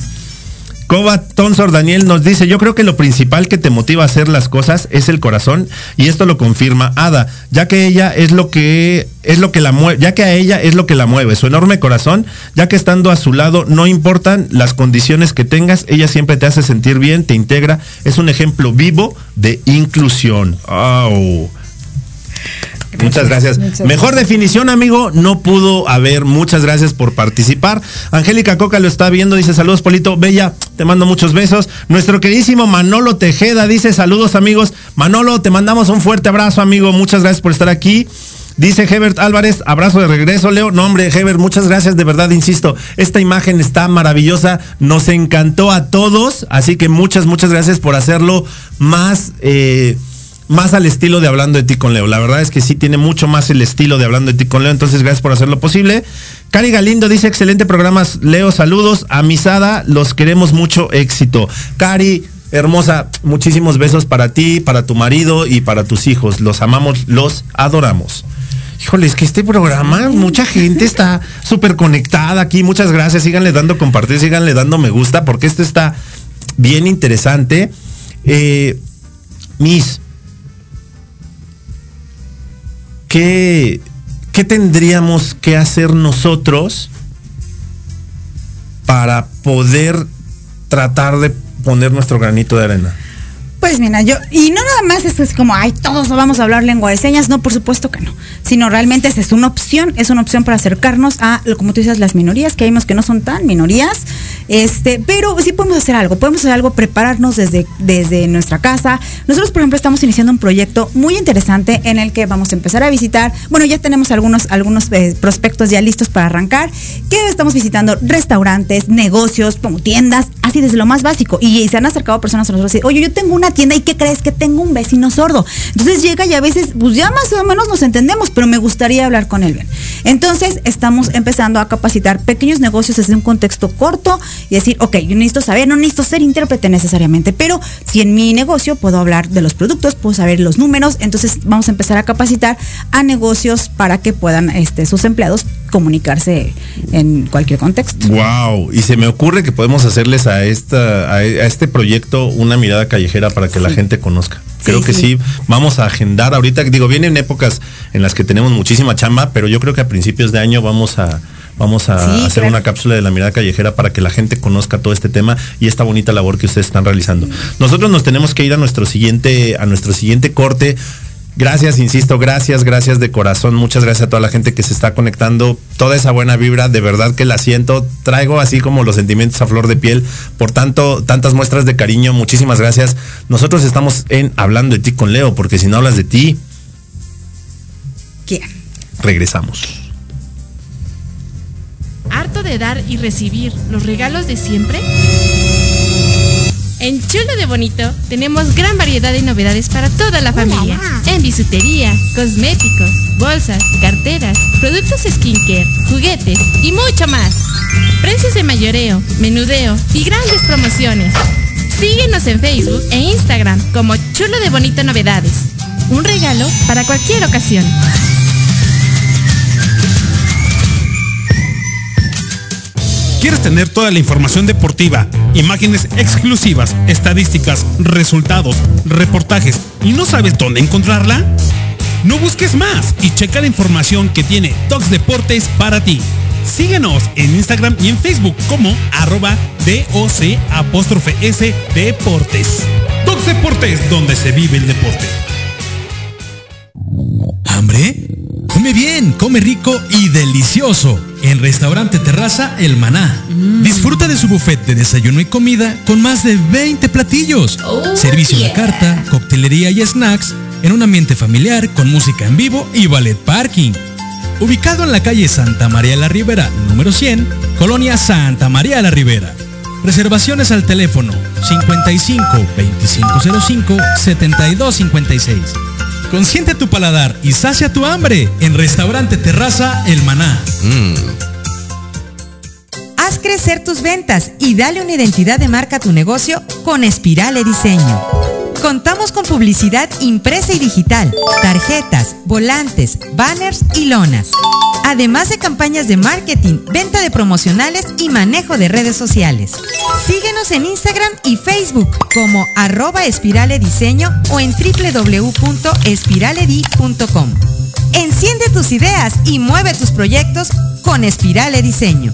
Coba Tonsor Daniel nos dice, yo creo que lo principal que te motiva a hacer las cosas es el corazón y esto lo confirma Ada, ya que ella es lo que es lo que la mueve, ya que a ella es lo que la mueve, su enorme corazón, ya que estando a su lado no importan las condiciones que tengas, ella siempre te hace sentir bien, te integra, es un ejemplo vivo de inclusión. Muchas gracias. Mejor definición, amigo, no pudo haber. Muchas gracias por participar. Angélica Coca lo está viendo, dice saludos, Polito. Bella, te mando muchos besos. Nuestro queridísimo Manolo Tejeda dice saludos, amigos. Manolo, te mandamos un fuerte abrazo, amigo. Muchas gracias por estar aquí. Dice Hebert Álvarez, abrazo de regreso, Leo. No, hombre, Hebert, muchas gracias, de verdad, insisto. Esta imagen está maravillosa, nos encantó a todos, así que muchas, muchas gracias por hacerlo más... Eh, más al estilo de Hablando de ti con Leo. La verdad es que sí tiene mucho más el estilo de Hablando de ti con Leo, entonces gracias por hacerlo posible. Cari Galindo dice, excelente programa, Leo, saludos. A Misada, los queremos mucho éxito. Cari, hermosa, muchísimos besos para ti, para tu marido y para tus hijos. Los amamos, los adoramos. Híjole, es que este programa, mucha gente está súper conectada aquí. Muchas gracias. Síganle dando compartir, síganle dando me gusta, porque esto está bien interesante. Eh, Miss, ¿qué, ¿qué tendríamos que hacer nosotros para poder tratar de poner nuestro granito de arena? Pues mira, yo, y no nada más es como, ay, todos vamos a hablar lengua de señas, no, por supuesto que no, sino realmente es una opción, es una opción para acercarnos a, como tú dices, las minorías, que vemos que no son tan minorías, este, pero sí podemos hacer algo, podemos hacer algo, prepararnos desde, desde nuestra casa. Nosotros, por ejemplo, estamos iniciando un proyecto muy interesante en el que vamos a empezar a visitar, bueno, ya tenemos algunos, algunos eh, prospectos ya listos para arrancar, que estamos visitando restaurantes, negocios, como tiendas, así desde lo más básico, y, se han acercado personas a nosotros y, oye, yo tengo una tienda y ¿qué crees? Que tengo un vecino sordo. Entonces llega y a veces, pues ya más o menos nos entendemos, pero me gustaría hablar con él. Entonces estamos empezando a capacitar pequeños negocios desde un contexto corto y decir, ok, yo necesito saber, no necesito ser intérprete necesariamente, pero si en mi negocio puedo hablar de los productos, puedo saber los números, entonces vamos a empezar a capacitar a negocios para que puedan este, sus empleados comunicarse en cualquier contexto. Wow, y se me ocurre que podemos hacerles a esta a, este proyecto una mirada callejera para que la gente conozca. Creo que sí. vamos a agendar ahorita, digo, vienen épocas en las que tenemos muchísima chamba, pero yo creo que a principios de año vamos a vamos a hacer una cápsula de la mirada callejera para que la gente conozca todo este tema y esta bonita labor que ustedes están realizando. Nosotros nos tenemos que ir a nuestro siguiente a nuestro siguiente corte. Gracias, insisto, gracias, gracias de corazón. Muchas gracias a toda la gente que se está conectando. Toda esa buena vibra, de verdad que la siento. Traigo así como los sentimientos a flor de piel. Por tanto, tantas muestras de cariño. Muchísimas gracias. Nosotros estamos en Hablando de ti con Leo, porque si no hablas de ti, ¿quién? Regresamos. ¿Harto de dar y recibir los regalos de siempre? En Chulo de Bonito tenemos gran variedad de novedades para toda la familia. En bisutería, cosméticos, bolsas, carteras, productos skincare, juguetes y mucho más. Precios de mayoreo, menudeo y grandes promociones. Síguenos en Facebook e Instagram como Chulo de Bonito Novedades. Un regalo para cualquier ocasión. ¿Quieres tener toda la información deportiva, imágenes exclusivas, estadísticas, resultados, reportajes y no sabes dónde encontrarla? No busques más y checa la información que tiene Tox Deportes para ti. Síguenos en Instagram y en Facebook como arroba DOC apóstrofe S Deportes. Tox Deportes, donde se vive el deporte. ¿Hambre? Come bien, come rico y delicioso en Restaurante Terraza El Maná. Mm. Disfruta de su buffet de desayuno y comida con más de 20 platillos. Oh, Servicio de carta, coctelería y snacks en un ambiente familiar con música en vivo y ballet parking. Ubicado en la calle Santa María la Ribera, número 100, Colonia Santa María la Ribera. Reservaciones al teléfono 55 2505 7256. Consiente tu paladar y sacia tu hambre en Restaurante Terraza El Maná. Mm. Haz crecer tus ventas y dale una identidad de marca a tu negocio con Espirale Diseño. Contamos con publicidad impresa y digital, tarjetas, volantes, banners y lonas. Además de campañas de marketing, venta de promocionales y manejo de redes sociales. Síguenos en Instagram y Facebook como arroba espirale diseño o en www.espiraledi.com. Enciende tus ideas y mueve tus proyectos con Espirale Diseño.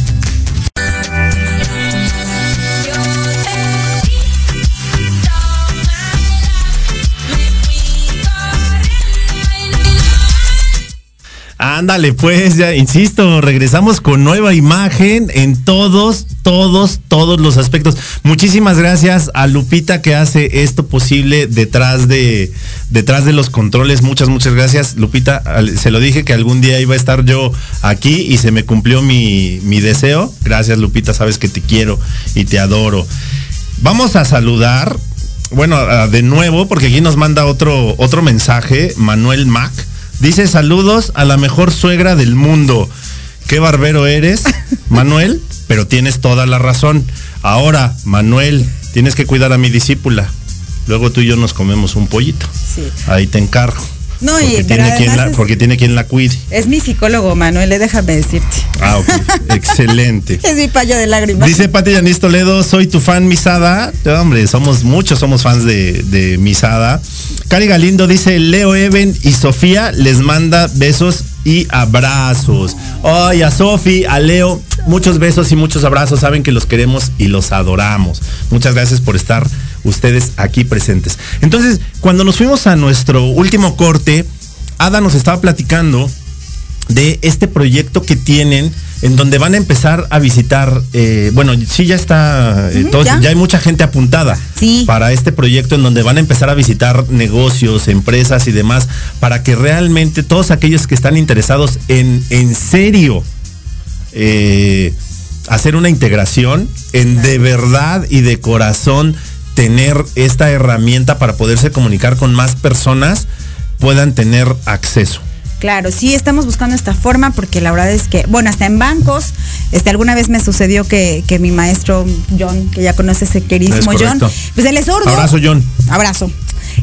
Ándale, pues, ya insisto, regresamos con nueva imagen en todos, todos, todos los aspectos. Muchísimas gracias a Lupita que hace esto posible detrás de, detrás de los controles. Muchas, muchas gracias. Lupita, se lo dije que algún día iba a estar yo aquí y se me cumplió mi, mi deseo. Gracias, Lupita, sabes que te quiero y te adoro. Vamos a saludar, bueno, de nuevo, porque aquí nos manda otro, otro mensaje, Manuel Mac Dice saludos a la mejor suegra del mundo. qué barbero eres, Manuel, pero tienes toda la razón. Ahora, Manuel, tienes que cuidar a mi discípula. Luego tú y yo nos comemos un pollito. Sí. Ahí te encargo. No, porque, y, tiene quien la, porque tiene quien la cuide. Es mi psicólogo, Manuel, déjame decirte. Ah, ok. Excelente. Es mi payo de lágrimas. Dice Pati Yanis Toledo, soy tu fan Misada. Hombre, somos muchos, somos fans de, de Misada. Cari Galindo dice, Leo Even y Sofía les manda besos y abrazos. Ay, a Sofi, a Leo, muchos besos y muchos abrazos. Saben que los queremos y los adoramos. Muchas gracias por estar ustedes aquí presentes. Entonces, cuando nos fuimos a nuestro último corte, Ada nos estaba platicando de este proyecto que tienen en donde van a empezar a visitar, eh, bueno, sí ya está, eh, Ujú, todo- ya. ya. hay mucha gente apuntada Sí. para este proyecto en donde van a empezar a visitar negocios, empresas y demás, para que realmente todos aquellos que están interesados en, en serio, eh, hacer una integración, en de verdad y de corazón tener esta herramienta para poderse comunicar con más personas, puedan tener acceso. Claro, sí estamos buscando esta forma porque la verdad es que, bueno, hasta en bancos, este, alguna vez me sucedió que, que mi maestro John, que ya conoce ese queridísimo John, pues él es sordo. Abrazo, John. Abrazo.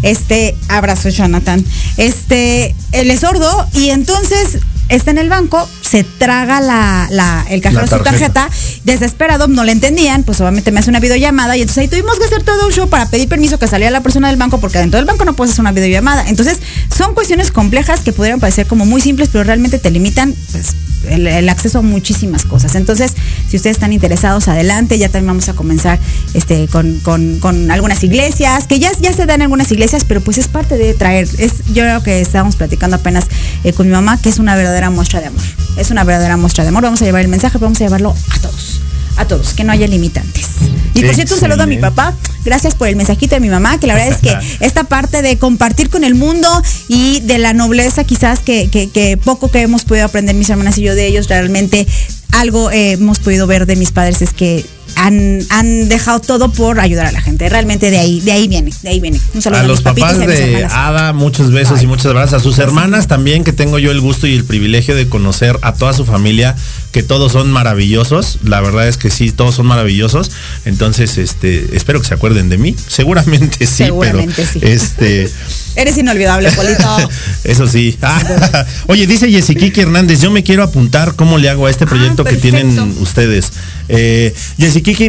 Este, abrazo, Jonathan. Este, él es sordo y entonces está en el banco, se traga la, la- el cajero La su tarjeta. tarjeta, desesperado, no le entendían, pues obviamente me hace una videollamada y entonces ahí tuvimos que hacer todo un show para pedir permiso que saliera la persona del banco porque dentro del banco no puedes hacer una videollamada. Entonces, son cuestiones complejas que pudieran parecer como muy simples, pero realmente te limitan pues el, el acceso a muchísimas cosas. Entonces, si ustedes están interesados, adelante, ya también vamos a comenzar este con, con- con algunas iglesias, que ya, ya se dan algunas iglesias, pero pues es parte de traer, es, yo creo que estábamos platicando apenas eh, con mi mamá, que es una verdadera muestra de amor. Es una verdadera muestra de amor. Vamos a llevar el mensaje, vamos a llevarlo a todos. A todos, que no haya limitantes. Y por cierto, un saludo a mi papá. Gracias por el mensajito de mi mamá, que la verdad es que esta parte de compartir con el mundo y de la nobleza quizás que, que- que poco que hemos podido aprender mis hermanas y yo de ellos, realmente algo eh, hemos podido ver de mis padres es que han, han dejado todo por ayudar a la gente. Realmente de ahí, de ahí viene, de ahí viene. Un saludo A a, los papás de. Ada, muchos besos Ay. y muchas abrazos. A sus hermanas también, que tengo yo el gusto y el privilegio de conocer a toda su familia, que todos son maravillosos. La verdad es que sí, todos son maravillosos. Entonces, este, espero que se acuerden de mí. Seguramente sí, Seguramente sí. pero este. Eres inolvidable, Polito. Eso sí. Ah, oye, dice Yesiquique Hernández, yo me quiero apuntar cómo le hago a este proyecto que Ah, tienen ustedes. Eh,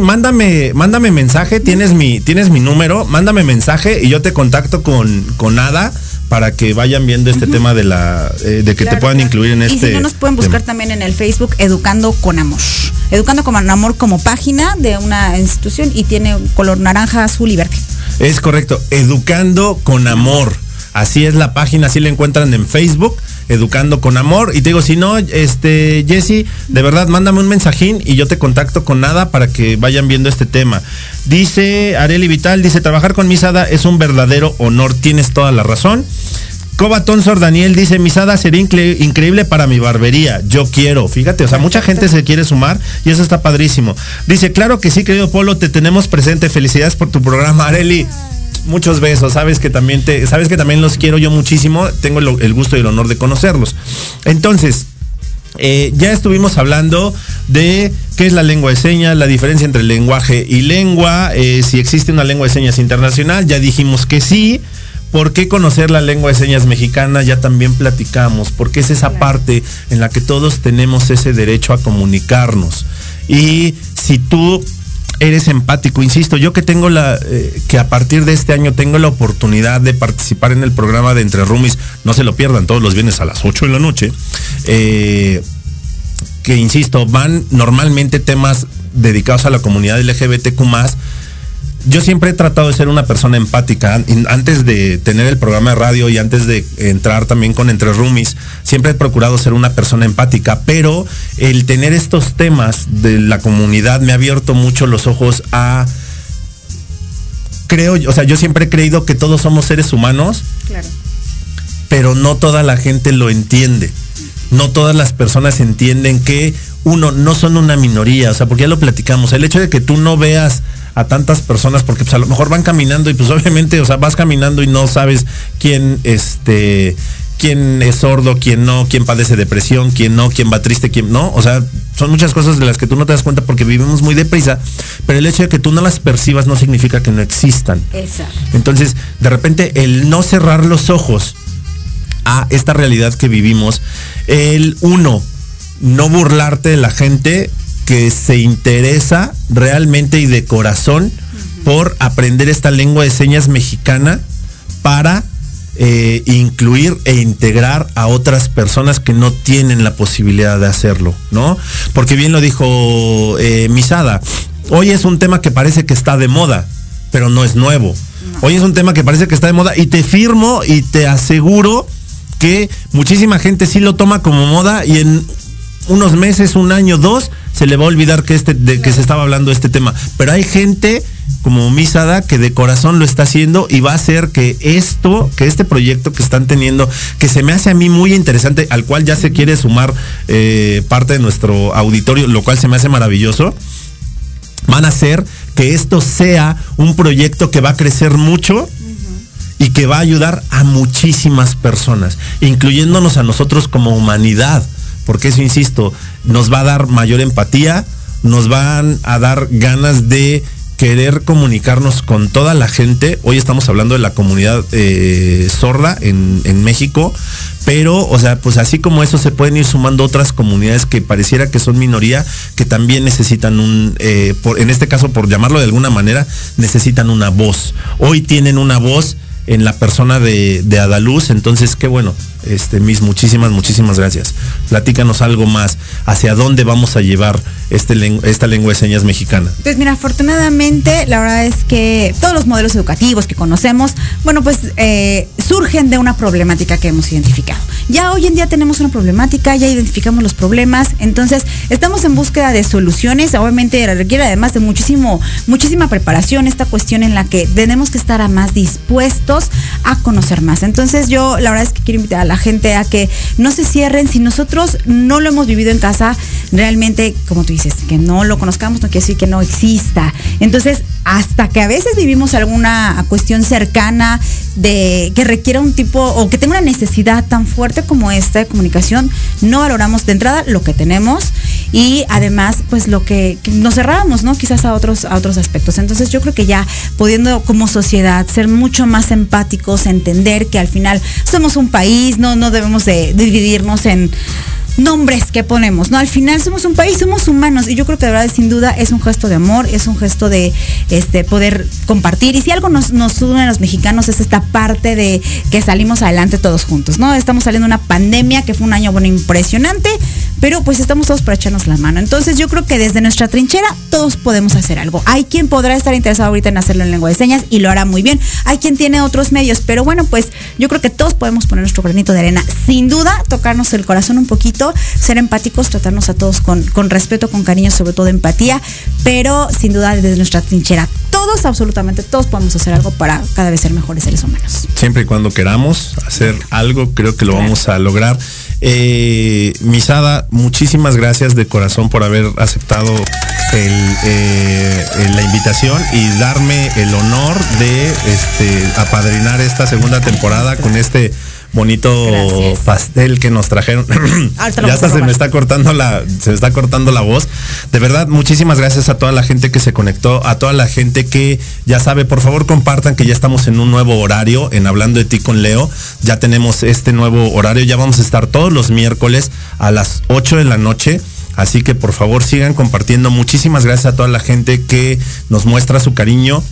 mándame, mándame mensaje, tienes mi, tienes mi número, mándame mensaje y yo te contacto con, con Ada para que vayan viendo este tema de la, eh, de que Claro, te puedan claro. incluir en y este. si no, nos pueden buscar tema. también en el Facebook Educando con Amor. Educando con Amor como página de una institución y tiene color naranja, azul y verde. Es correcto, Educando con Amor. Así es la página, así la encuentran en Facebook, Educando con Amor. Y te digo, si no, este, Jesse, de verdad, mándame un mensajín y yo te contacto con nada para que vayan viendo este tema. Dice Areli Vital, dice, trabajar con Misada es un verdadero honor, tienes toda la razón. Coba Tonsor Daniel dice, Misada sería incre- increíble para mi barbería. Yo quiero, fíjate, o sea, mucha gente se quiere sumar y eso está padrísimo. Dice, claro que sí, querido Polo, te tenemos presente. Felicidades por tu programa, Areli. Muchos besos, sabes que también te, sabes que también los quiero yo muchísimo, tengo el, el gusto y el honor de conocerlos. Entonces, eh, ya estuvimos hablando de qué es la lengua de señas, la diferencia entre lenguaje y lengua, eh, si existe una lengua de señas internacional, ya dijimos que sí. ¿Por qué conocer la lengua de señas mexicana? Ya también platicamos, porque es esa parte en la que todos tenemos ese derecho a comunicarnos. Y si tú eres empático, insisto, yo que tengo la, eh, que a partir de este año tengo la oportunidad de participar en el programa de Entre Rumis, no se lo pierdan todos los viernes a las 8 de la noche, eh, que insisto, van normalmente temas dedicados a la comunidad LGBTQ yo siempre he tratado de ser una persona empática. An- Antes de tener el programa de radio y antes de entrar también con Entre Roomies, siempre he procurado ser una persona empática, pero el tener estos temas de la comunidad me ha abierto mucho los ojos a creo, o sea, yo siempre he creído que todos somos seres humanos, Claro. pero no toda la gente lo entiende. No todas las personas entienden que uno no son una minoría, o sea, porque ya lo platicamos, el hecho de que tú no veas a tantas personas porque pues a lo mejor van caminando y pues obviamente, o sea, vas caminando y no sabes quién este quién es sordo, quién no, quién padece depresión, quién no, quién va triste, quién no. O sea, son muchas cosas de las que tú no te das cuenta porque vivimos muy deprisa, pero el hecho de que tú no las percibas no significa que no existan. Exacto. Entonces, de repente, el no cerrar los ojos a esta realidad que vivimos, el uno, no burlarte de la gente que se interesa realmente y de corazón por aprender esta lengua de señas mexicana para eh, incluir e integrar a otras personas que no tienen la posibilidad de hacerlo, ¿no? Porque bien lo dijo eh, Misada, hoy es un tema que parece que está de moda, pero no es nuevo. Hoy es un tema que parece que está de moda y te firmo y te aseguro que muchísima gente sí lo toma como moda y en unos meses, un año, dos, se le va a olvidar que este, de que se estaba hablando de este tema. Pero hay gente como Misada que de corazón lo está haciendo y va a hacer que esto, que este proyecto que están teniendo, que se me hace a mí muy interesante, al cual ya se quiere sumar eh, parte de nuestro auditorio, lo cual se me hace maravilloso, van a hacer que esto sea un proyecto que va a crecer mucho y que va a ayudar a muchísimas personas, incluyéndonos a nosotros como humanidad, porque eso, insisto, nos va a dar mayor empatía, nos van a dar ganas de querer comunicarnos con toda la gente. Hoy estamos hablando de la comunidad eh, sorda en, México, pero, o sea, pues así como eso se pueden ir sumando otras comunidades que pareciera que son minoría, que también necesitan un, eh, por, en este caso, por llamarlo de alguna manera, necesitan una voz. Hoy tienen una voz en la persona de, de Adaluz. Entonces, qué bueno. Este, mis muchísimas, muchísimas gracias. Platícanos algo más. ¿Hacia dónde vamos a llevar este, esta lengua de señas mexicana? Pues mira, afortunadamente, la verdad es que todos los modelos educativos que conocemos, bueno, pues eh, surgen de una problemática que hemos identificado. Ya hoy en día tenemos una problemática, ya identificamos los problemas, entonces estamos en búsqueda de soluciones. Obviamente requiere además de muchísimo, muchísima preparación esta cuestión en la que tenemos que estar a más dispuestos a conocer más. Entonces yo la verdad es que quiero invitar a la gente a que no se cierren. Si nosotros no lo hemos vivido en casa, realmente, como tú dices, que no lo conozcamos no quiere decir que no exista. Entonces, hasta que a veces vivimos alguna cuestión cercana de que requiera un tipo o que tenga una necesidad tan fuerte como esta de comunicación, no valoramos de entrada lo que tenemos y además pues lo que, nos cerramos, ¿no? Quizás a otros a otros aspectos. Entonces, yo creo que ya pudiendo como sociedad ser mucho más empáticos, entender que al final somos un país, no no debemos de, de dividirnos en nombres que ponemos, ¿no? Al final somos un país, somos humanos y yo creo que de verdad sin duda es un gesto de amor, es un gesto de este poder compartir y si algo nos, nos une a los mexicanos es esta parte de que salimos adelante todos juntos, ¿no? Estamos saliendo de una pandemia que fue un año bueno impresionante, pero pues estamos todos para echarnos la mano. Entonces yo creo que desde nuestra trinchera todos podemos hacer algo. Hay quien podrá estar interesado ahorita en hacerlo en lengua de señas y lo hará muy bien. Hay quien tiene otros medios, pero bueno, pues yo creo que todos podemos poner nuestro granito de arena. Sin duda, tocarnos el corazón un poquito, ser empáticos, tratarnos a todos con, con respeto, con cariño, sobre todo empatía, pero sin duda desde nuestra trinchera. Todos, absolutamente todos podemos hacer algo para cada vez ser mejores seres humanos. Siempre y cuando queramos hacer algo, creo que lo claro. vamos a lograr. Eh, Misada, muchísimas gracias de corazón por haber aceptado el, eh, la invitación y darme el honor de este, apadrinar esta segunda temporada con este bonito Gracias. pastel que nos trajeron. ya hasta se me está cortando la, se me está cortando la voz. De verdad, muchísimas gracias a toda la gente que se conectó, a toda la gente que ya sabe, por favor compartan que ya estamos en un nuevo horario, en Hablando de ti con Leo. Ya tenemos este nuevo horario, ya vamos a estar todos los miércoles a las 8 de la noche. Así que por favor sigan compartiendo. Muchísimas gracias a toda la gente que nos muestra su cariño,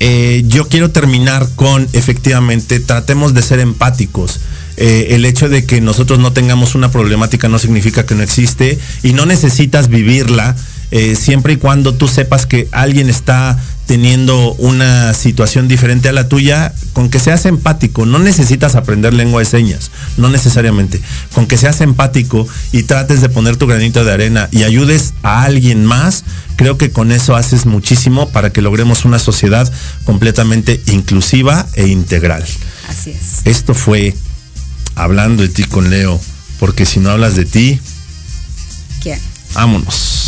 eh, yo quiero terminar con, efectivamente, tratemos de ser empáticos. Eh, el hecho de que nosotros no tengamos una problemática no significa que no existe y no necesitas vivirla eh, siempre y cuando tú sepas que alguien está teniendo una situación diferente a la tuya, con que seas empático, no necesitas aprender lengua de señas, no necesariamente, con que seas empático y trates de poner tu granito de arena y ayudes a alguien más, creo que con eso haces muchísimo para que logremos una sociedad completamente inclusiva e integral. Así es. Esto fue hablando de ti con Leo, porque si no hablas de ti, ¿quién? Vámonos.